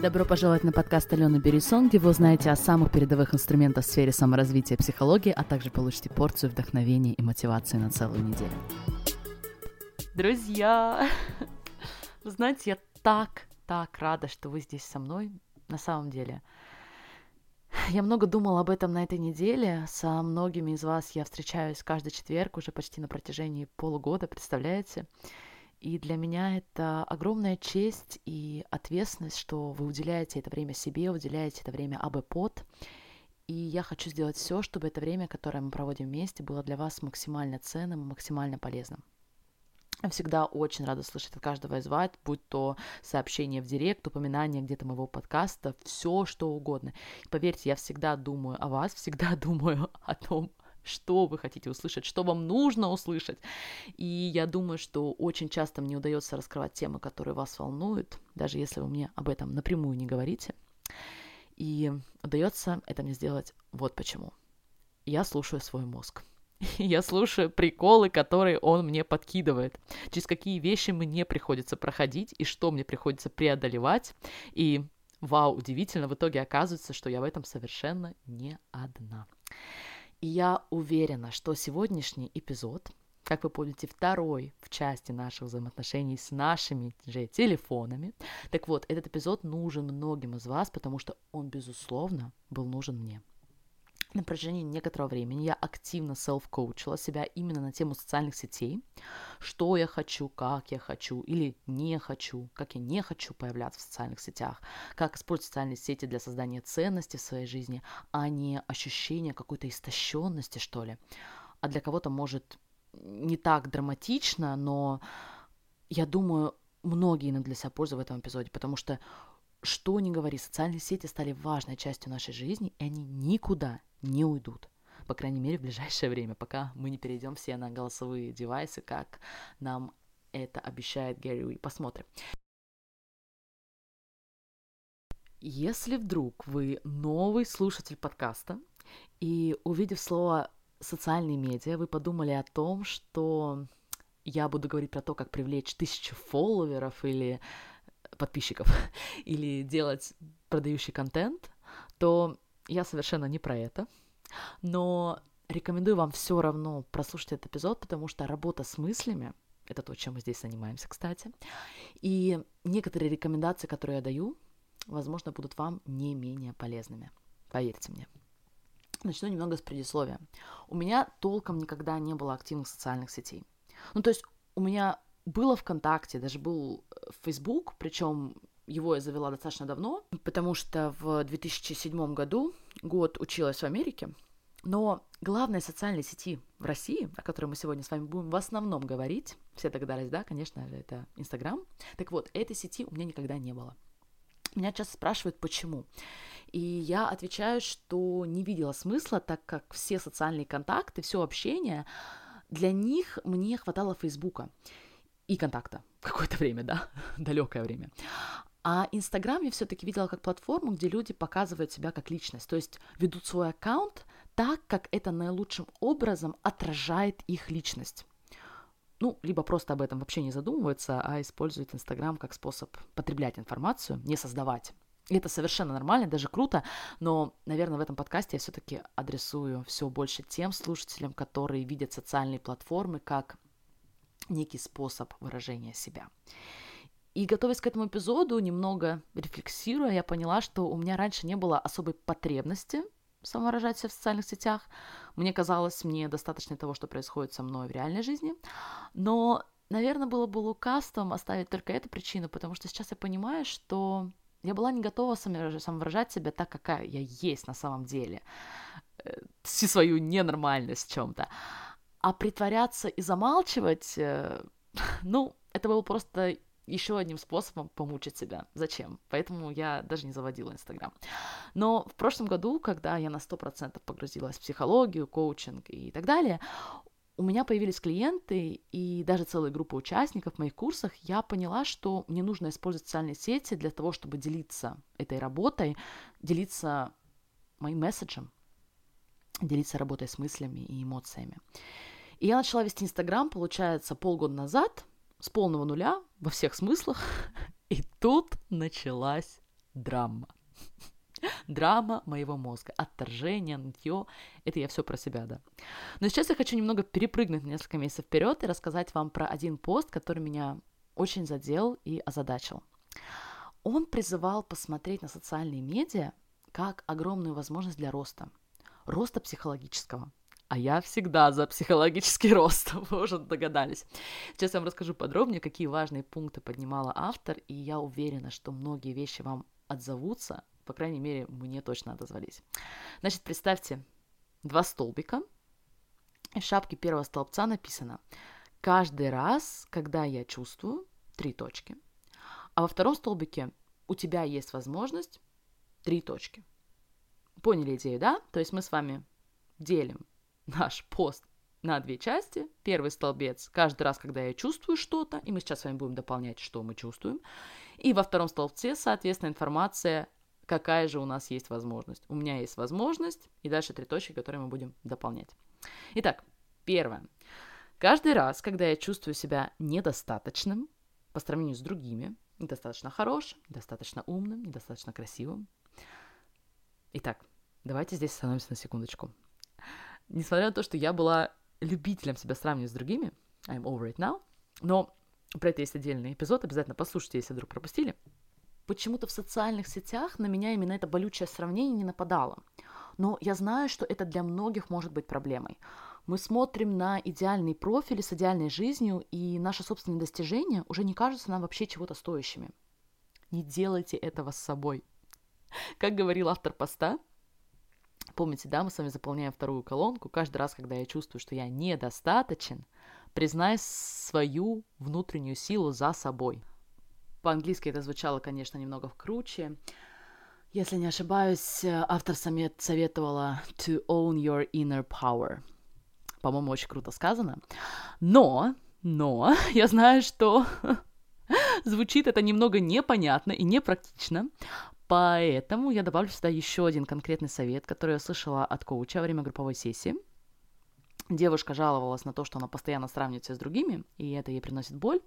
Добро пожаловать на подкаст Алены Берисон, где вы узнаете о самых передовых инструментах в сфере саморазвития и психологии, а также получите порцию вдохновения и мотивации на целую неделю. Друзья, вы знаете, я так, так рада, что вы здесь со мной, на самом деле. Я много думала об этом на этой неделе. Со многими из вас я встречаюсь каждый четверг уже почти на протяжении полугода, представляете? И для меня это огромная честь и ответственность, что вы уделяете это время себе, уделяете это время АБ-под. И я хочу сделать все, чтобы это время, которое мы проводим вместе, было для вас максимально ценным максимально полезным. Всегда очень рада слышать от каждого из вас, будь то сообщение в директ, упоминание где-то моего подкаста, все что угодно. И поверьте, я всегда думаю о вас, всегда думаю о том, что вы хотите услышать, что вам нужно услышать. И я думаю, что очень часто мне удается раскрывать темы, которые вас волнуют, даже если вы мне об этом напрямую не говорите. И удается это мне сделать вот почему. Я слушаю свой мозг. Я слушаю приколы, которые он мне подкидывает, через какие вещи мне приходится проходить и что мне приходится преодолевать. И вау, удивительно, в итоге оказывается, что я в этом совершенно не одна. И я уверена, что сегодняшний эпизод, как вы помните, второй в части наших взаимоотношений с нашими же телефонами. Так вот, этот эпизод нужен многим из вас, потому что он, безусловно, был нужен мне. На протяжении некоторого времени я активно селф-коучила себя именно на тему социальных сетей, что я хочу, как я хочу или не хочу, как я не хочу появляться в социальных сетях, как использовать социальные сети для создания ценности в своей жизни, а не ощущения какой-то истощенности, что ли. А для кого-то может не так драматично, но я думаю, многие для себя пользу в этом эпизоде, потому что что ни говори, социальные сети стали важной частью нашей жизни, и они никуда не уйдут. По крайней мере, в ближайшее время, пока мы не перейдем все на голосовые девайсы, как нам это обещает Гэри Уи. Посмотрим. Если вдруг вы новый слушатель подкаста, и увидев слово социальные медиа, вы подумали о том, что я буду говорить про то, как привлечь тысячу фолловеров или подписчиков, или делать продающий контент, то я совершенно не про это. Но рекомендую вам все равно прослушать этот эпизод, потому что работа с мыслями это то, чем мы здесь занимаемся, кстати. И некоторые рекомендации, которые я даю, возможно, будут вам не менее полезными. Поверьте мне. Начну немного с предисловия. У меня толком никогда не было активных социальных сетей. Ну, то есть у меня было ВКонтакте, даже был э, Facebook, причем его я завела достаточно давно, потому что в 2007 году год училась в Америке, но главной социальной сети в России, о которой мы сегодня с вами будем в основном говорить, все догадались, да, конечно же, это Инстаграм. Так вот, этой сети у меня никогда не было. Меня часто спрашивают, почему. И я отвечаю, что не видела смысла, так как все социальные контакты, все общение, для них мне хватало Фейсбука и контакта какое-то время, да, далекое время. А Инстаграм я все-таки видела как платформу, где люди показывают себя как личность, то есть ведут свой аккаунт так, как это наилучшим образом отражает их личность. Ну, либо просто об этом вообще не задумываются, а используют Инстаграм как способ потреблять информацию, не создавать. И это совершенно нормально, даже круто, но, наверное, в этом подкасте я все-таки адресую все больше тем слушателям, которые видят социальные платформы как некий способ выражения себя. И готовясь к этому эпизоду, немного рефлексируя, я поняла, что у меня раньше не было особой потребности самовыражать себя в социальных сетях. Мне казалось, мне достаточно того, что происходит со мной в реальной жизни. Но, наверное, было бы лукавством оставить только эту причину, потому что сейчас я понимаю, что я была не готова самовыражать себя так, какая я есть на самом деле. Э, всю свою ненормальность в чем-то. А притворяться и замалчивать, э, ну, это было просто еще одним способом помучить себя. Зачем? Поэтому я даже не заводила Инстаграм. Но в прошлом году, когда я на 100% погрузилась в психологию, коучинг и так далее, у меня появились клиенты и даже целая группа участников в моих курсах, я поняла, что мне нужно использовать социальные сети для того, чтобы делиться этой работой, делиться моим месседжем, делиться работой с мыслями и эмоциями. И я начала вести Инстаграм, получается, полгода назад, с полного нуля, во всех смыслах. И тут началась драма. Драма моего мозга, отторжение, нытье, это я все про себя, да. Но сейчас я хочу немного перепрыгнуть на несколько месяцев вперед и рассказать вам про один пост, который меня очень задел и озадачил. Он призывал посмотреть на социальные медиа как огромную возможность для роста. Роста психологического. А я всегда за психологический рост, вы уже догадались. Сейчас я вам расскажу подробнее, какие важные пункты поднимала автор, и я уверена, что многие вещи вам отзовутся, по крайней мере, мне точно отозвались. Значит, представьте два столбика, и в шапке первого столбца написано «Каждый раз, когда я чувствую...» Три точки. А во втором столбике у тебя есть возможность три точки. Поняли идею, да? То есть мы с вами делим наш пост на две части. Первый столбец каждый раз, когда я чувствую что-то, и мы сейчас с вами будем дополнять, что мы чувствуем. И во втором столбце, соответственно, информация, какая же у нас есть возможность. У меня есть возможность, и дальше три точки, которые мы будем дополнять. Итак, первое. Каждый раз, когда я чувствую себя недостаточным по сравнению с другими, недостаточно хорошим, недостаточно умным, недостаточно красивым. Итак, давайте здесь остановимся на секундочку несмотря на то, что я была любителем себя сравнивать с другими, I'm over it now, но про это есть отдельный эпизод, обязательно послушайте, если вдруг пропустили. Почему-то в социальных сетях на меня именно это болючее сравнение не нападало. Но я знаю, что это для многих может быть проблемой. Мы смотрим на идеальные профили с идеальной жизнью, и наши собственные достижения уже не кажутся нам вообще чего-то стоящими. Не делайте этого с собой. Как говорил автор поста, Помните, да, мы с вами заполняем вторую колонку. Каждый раз, когда я чувствую, что я недостаточен, признай свою внутреннюю силу за собой. По-английски это звучало, конечно, немного круче. Если не ошибаюсь, автор советовала to own your inner power. По-моему, очень круто сказано. Но, но, я знаю, что звучит это немного непонятно и непрактично, Поэтому я добавлю сюда еще один конкретный совет, который я слышала от коуча во время групповой сессии. Девушка жаловалась на то, что она постоянно сравнивается с другими, и это ей приносит боль.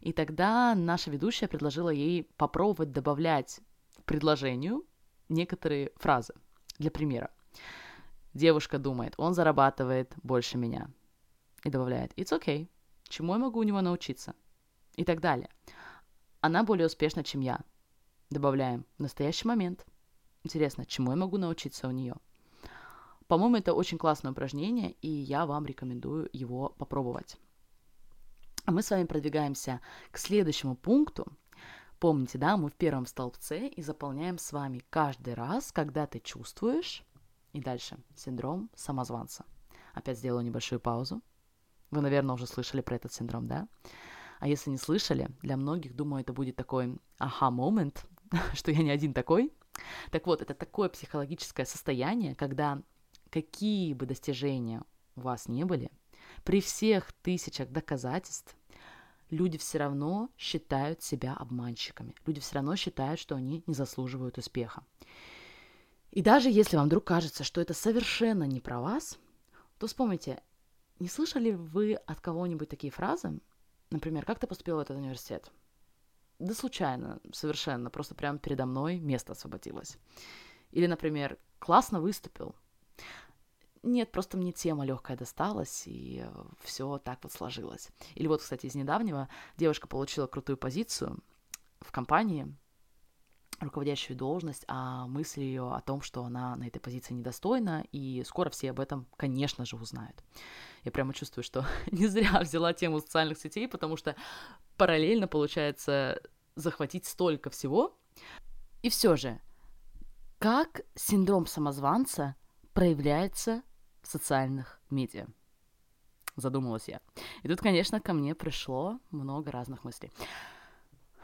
И тогда наша ведущая предложила ей попробовать добавлять к предложению некоторые фразы. Для примера. Девушка думает, он зарабатывает больше меня. И добавляет, it's okay. Чему я могу у него научиться? И так далее. Она более успешна, чем я. Добавляем в настоящий момент. Интересно, чему я могу научиться у нее? По-моему, это очень классное упражнение, и я вам рекомендую его попробовать. А мы с вами продвигаемся к следующему пункту. Помните, да, мы в первом столбце и заполняем с вами каждый раз, когда ты чувствуешь, и дальше, синдром самозванца. Опять сделаю небольшую паузу. Вы, наверное, уже слышали про этот синдром, да? А если не слышали, для многих, думаю, это будет такой аха-момент, что я не один такой. Так вот, это такое психологическое состояние, когда какие бы достижения у вас не были, при всех тысячах доказательств, люди все равно считают себя обманщиками. Люди все равно считают, что они не заслуживают успеха. И даже если вам вдруг кажется, что это совершенно не про вас, то вспомните, не слышали вы от кого-нибудь такие фразы? Например, как ты поступил в этот университет? Да случайно совершенно, просто прямо передо мной место освободилось. Или, например, классно выступил. Нет, просто мне тема легкая досталась, и все так вот сложилось. Или вот, кстати, из недавнего девушка получила крутую позицию в компании, руководящую должность, а мысли ее о том, что она на этой позиции недостойна, и скоро все об этом, конечно же, узнают. Я прямо чувствую, что не зря взяла тему социальных сетей, потому что параллельно, получается, захватить столько всего. И все же, как синдром самозванца проявляется в социальных медиа? Задумалась я. И тут, конечно, ко мне пришло много разных мыслей.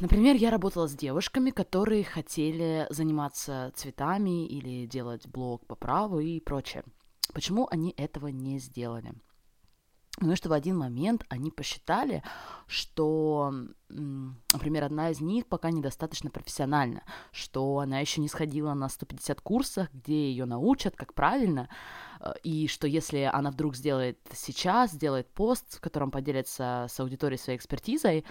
Например, я работала с девушками, которые хотели заниматься цветами или делать блог по праву и прочее. Почему они этого не сделали? Ну что в один момент они посчитали, что, например, одна из них пока недостаточно профессиональна, что она еще не сходила на 150 курсах, где ее научат, как правильно, э, и что если она вдруг сделает сейчас, сделает пост, в котором поделится с аудиторией своей экспертизой,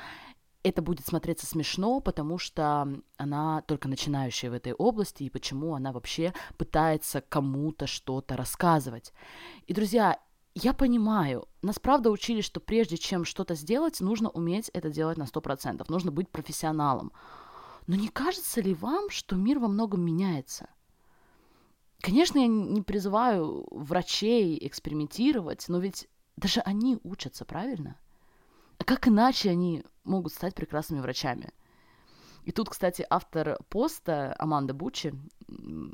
это будет смотреться смешно, потому что она только начинающая в этой области, и почему она вообще пытается кому-то что-то рассказывать. И, друзья, я понимаю, нас правда учили, что прежде чем что-то сделать, нужно уметь это делать на 100%, нужно быть профессионалом. Но не кажется ли вам, что мир во многом меняется? Конечно, я не призываю врачей экспериментировать, но ведь даже они учатся, правильно? А как иначе они могут стать прекрасными врачами? И тут, кстати, автор поста Аманда Бучи,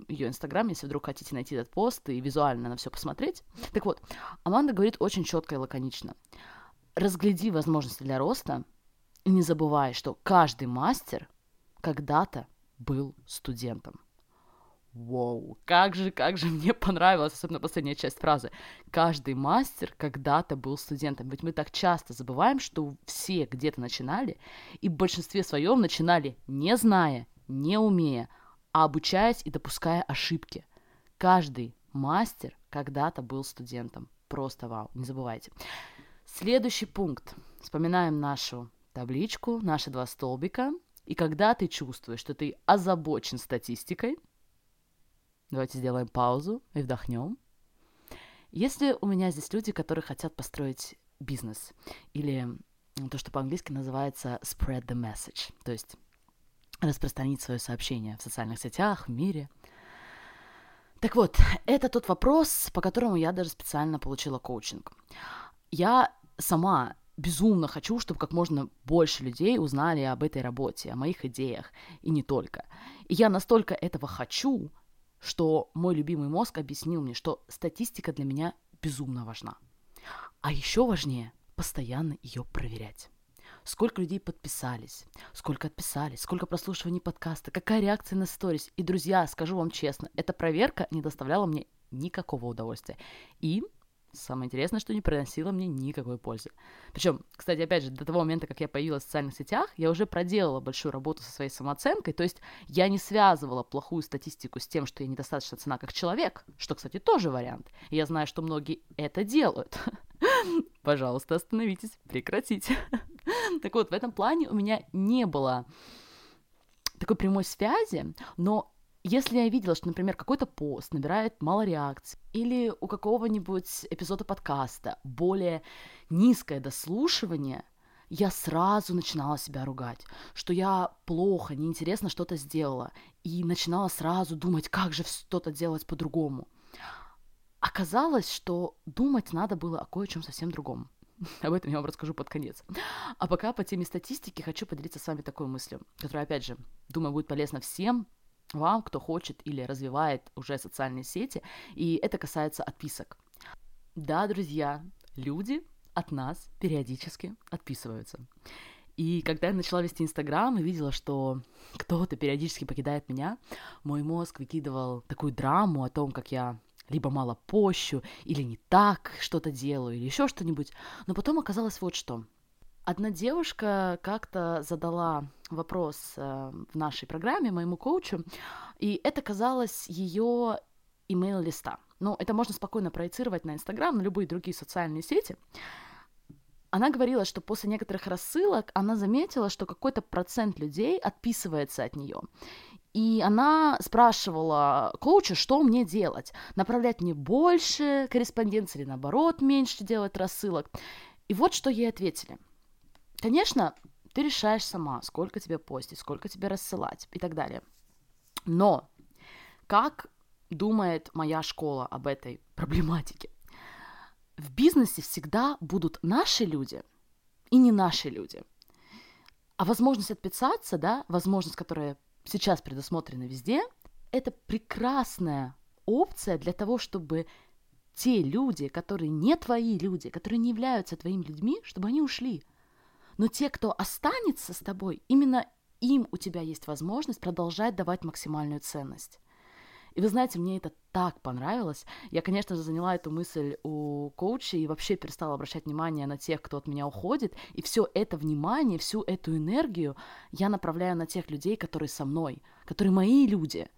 ее инстаграм, если вдруг хотите найти этот пост и визуально на все посмотреть. Так вот, Аманда говорит очень четко и лаконично. Разгляди возможности для роста и не забывай, что каждый мастер когда-то был студентом. Воу, как же, как же мне понравилась, особенно последняя часть фразы. Каждый мастер когда-то был студентом. Ведь мы так часто забываем, что все где-то начинали, и в большинстве своем начинали не зная, не умея, а обучаясь и допуская ошибки. Каждый мастер когда-то был студентом. Просто вау, не забывайте. Следующий пункт. Вспоминаем нашу табличку, наши два столбика. И когда ты чувствуешь, что ты озабочен статистикой – Давайте сделаем паузу и вдохнем. Если у меня здесь люди, которые хотят построить бизнес, или то, что по-английски называется spread the message, то есть распространить свое сообщение в социальных сетях, в мире. Так вот, это тот вопрос, по которому я даже специально получила коучинг. Я сама безумно хочу, чтобы как можно больше людей узнали об этой работе, о моих идеях, и не только. И я настолько этого хочу, что мой любимый мозг объяснил мне, что статистика для меня безумно важна. А еще важнее постоянно ее проверять. Сколько людей подписались, сколько отписались, сколько прослушиваний подкаста, какая реакция на сторис. И, друзья, скажу вам честно, эта проверка не доставляла мне никакого удовольствия. И Самое интересное, что не приносило мне никакой пользы. Причем, кстати, опять же, до того момента, как я появилась в социальных сетях, я уже проделала большую работу со своей самооценкой, то есть я не связывала плохую статистику с тем, что я недостаточно цена как человек, что, кстати, тоже вариант. И я знаю, что многие это делают. Пожалуйста, остановитесь, прекратите. Так вот, в этом плане у меня не было такой прямой связи, но если я видела, что, например, какой-то пост набирает мало реакций, или у какого-нибудь эпизода подкаста более низкое дослушивание, я сразу начинала себя ругать, что я плохо, неинтересно что-то сделала, и начинала сразу думать, как же что-то делать по-другому. Оказалось, что думать надо было о кое-чем совсем другом. Об этом я вам расскажу под конец. А пока по теме статистики хочу поделиться с вами такой мыслью, которая, опять же, думаю, будет полезна всем, вам, кто хочет или развивает уже социальные сети, и это касается отписок. Да, друзья, люди от нас периодически отписываются. И когда я начала вести Инстаграм и видела, что кто-то периодически покидает меня, мой мозг выкидывал такую драму о том, как я либо мало пощу, или не так что-то делаю, или еще что-нибудь. Но потом оказалось вот что. Одна девушка как-то задала вопрос э, в нашей программе моему коучу, и это казалось ее имейл-листа. Ну, это можно спокойно проецировать на Инстаграм, на любые другие социальные сети. Она говорила, что после некоторых рассылок она заметила, что какой-то процент людей отписывается от нее. И она спрашивала коуча, что мне делать? Направлять мне больше корреспонденции или наоборот меньше делать рассылок? И вот что ей ответили – Конечно, ты решаешь сама, сколько тебе постить, сколько тебе рассылать и так далее. Но как думает моя школа об этой проблематике? В бизнесе всегда будут наши люди и не наши люди. А возможность отписаться, да, возможность, которая сейчас предусмотрена везде, это прекрасная опция для того, чтобы те люди, которые не твои люди, которые не являются твоими людьми, чтобы они ушли. Но те, кто останется с тобой, именно им у тебя есть возможность продолжать давать максимальную ценность. И вы знаете, мне это так понравилось. Я, конечно же, заняла эту мысль у коуча и вообще перестала обращать внимание на тех, кто от меня уходит. И все это внимание, всю эту энергию я направляю на тех людей, которые со мной, которые мои люди.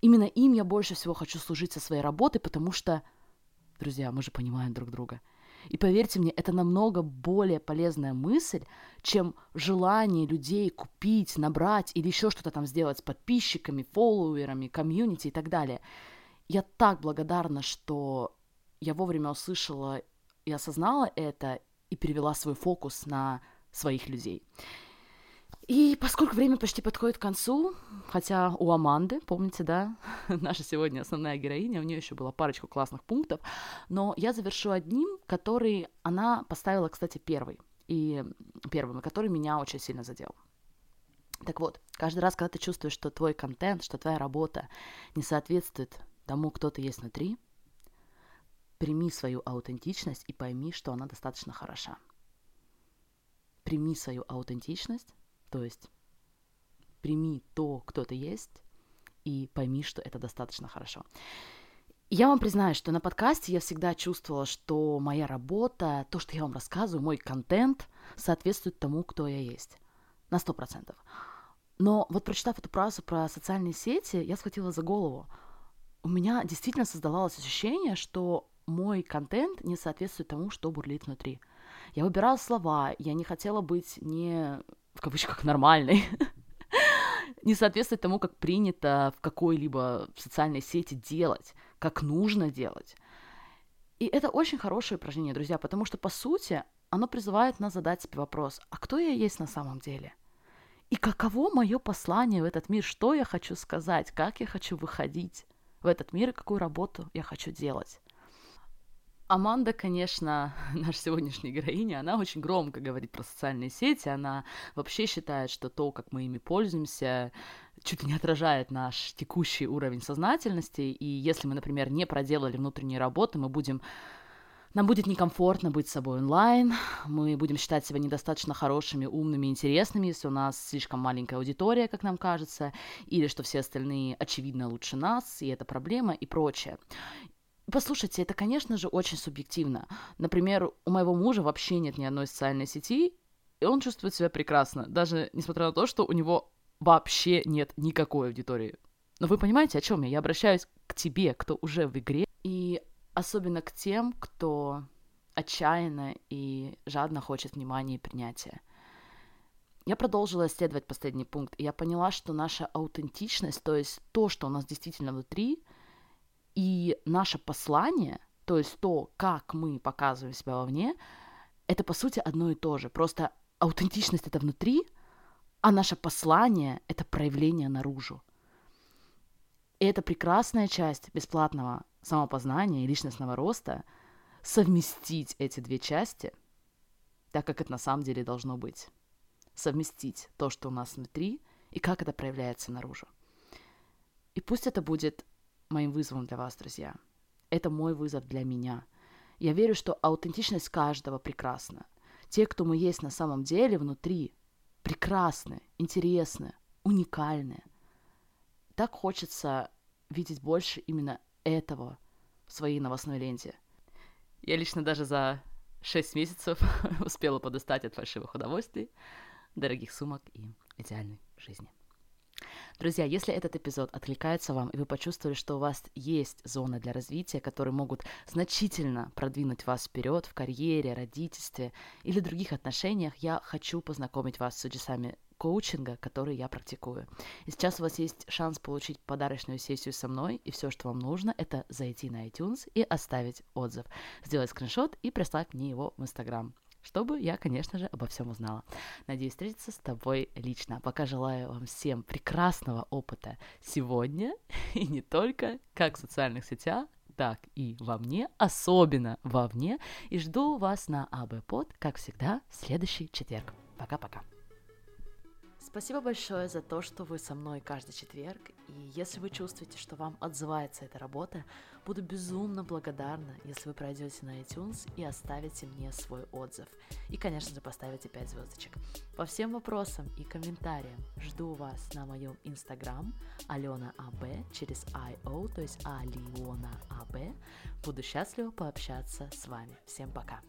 Именно им я больше всего хочу служить со своей работой, потому что, друзья, мы же понимаем друг друга – И поверьте мне, это намного более полезная мысль, чем желание людей купить, набрать или еще что-то там сделать с подписчиками, фолловерами, комьюнити и так далее. Я так благодарна, что я вовремя услышала и осознала это и перевела свой фокус на своих людей. И поскольку время почти подходит к концу, хотя у Аманды, помните, да, наша сегодня основная героиня, у нее еще была парочку классных пунктов, но я завершу одним, который она поставила, кстати, первый, и первым, и который меня очень сильно задел. Так вот, каждый раз, когда ты чувствуешь, что твой контент, что твоя работа не соответствует тому, кто ты есть внутри, прими свою аутентичность и пойми, что она достаточно хороша. Прими свою аутентичность, то есть прими то, кто ты есть, и пойми, что это достаточно хорошо. Я вам признаю, что на подкасте я всегда чувствовала, что моя работа, то, что я вам рассказываю, мой контент соответствует тому, кто я есть. На сто процентов. Но вот прочитав эту фразу про социальные сети, я схватила за голову. У меня действительно создавалось ощущение, что мой контент не соответствует тому, что бурлит внутри. Я выбирала слова, я не хотела быть не в кавычках нормальной, не соответствует тому, как принято в какой-либо социальной сети делать, как нужно делать. И это очень хорошее упражнение, друзья, потому что, по сути, оно призывает нас задать себе вопрос, а кто я есть на самом деле? И каково мое послание в этот мир, что я хочу сказать, как я хочу выходить в этот мир и какую работу я хочу делать. Аманда, конечно, наша сегодняшняя героиня, она очень громко говорит про социальные сети, она вообще считает, что то, как мы ими пользуемся, чуть ли не отражает наш текущий уровень сознательности, и если мы, например, не проделали внутренние работы, мы будем нам будет некомфортно быть собой онлайн, мы будем считать себя недостаточно хорошими, умными, интересными, если у нас слишком маленькая аудитория, как нам кажется, или что все остальные, очевидно, лучше нас, и это проблема, и прочее. Послушайте, это, конечно же, очень субъективно. Например, у моего мужа вообще нет ни одной социальной сети, и он чувствует себя прекрасно, даже несмотря на то, что у него вообще нет никакой аудитории. Но вы понимаете, о чем я? Я обращаюсь к тебе, кто уже в игре, и особенно к тем, кто отчаянно и жадно хочет внимания и принятия. Я продолжила исследовать последний пункт, и я поняла, что наша аутентичность, то есть то, что у нас действительно внутри, и наше послание, то есть то, как мы показываем себя вовне, это по сути одно и то же. Просто аутентичность это внутри, а наше послание это проявление наружу. И это прекрасная часть бесплатного самопознания и личностного роста совместить эти две части, так как это на самом деле должно быть. Совместить то, что у нас внутри, и как это проявляется наружу. И пусть это будет моим вызовом для вас, друзья. Это мой вызов для меня. Я верю, что аутентичность каждого прекрасна. Те, кто мы есть на самом деле внутри, прекрасны, интересны, уникальны. Так хочется видеть больше именно этого в своей новостной ленте. Я лично даже за 6 месяцев успела подустать от фальшивых удовольствий, дорогих сумок и идеальной жизни. Друзья, если этот эпизод откликается вам, и вы почувствовали, что у вас есть зоны для развития, которые могут значительно продвинуть вас вперед в карьере, родительстве или других отношениях, я хочу познакомить вас с чудесами коучинга, который я практикую. И сейчас у вас есть шанс получить подарочную сессию со мной, и все, что вам нужно, это зайти на iTunes и оставить отзыв, сделать скриншот и прислать мне его в Instagram чтобы я, конечно же, обо всем узнала. Надеюсь встретиться с тобой лично. Пока желаю вам всем прекрасного опыта сегодня, и не только как в социальных сетях, так и во мне, особенно во мне, и жду вас на АБ Под, как всегда, в следующий четверг. Пока-пока. Спасибо большое за то, что вы со мной каждый четверг. И если вы чувствуете, что вам отзывается эта работа, буду безумно благодарна, если вы пройдете на iTunes и оставите мне свой отзыв. И, конечно же, поставите 5 звездочек. По всем вопросам и комментариям жду вас на моем инстаграм Алена АБ через IO, то есть Алиона АБ. Буду счастлива пообщаться с вами. Всем пока!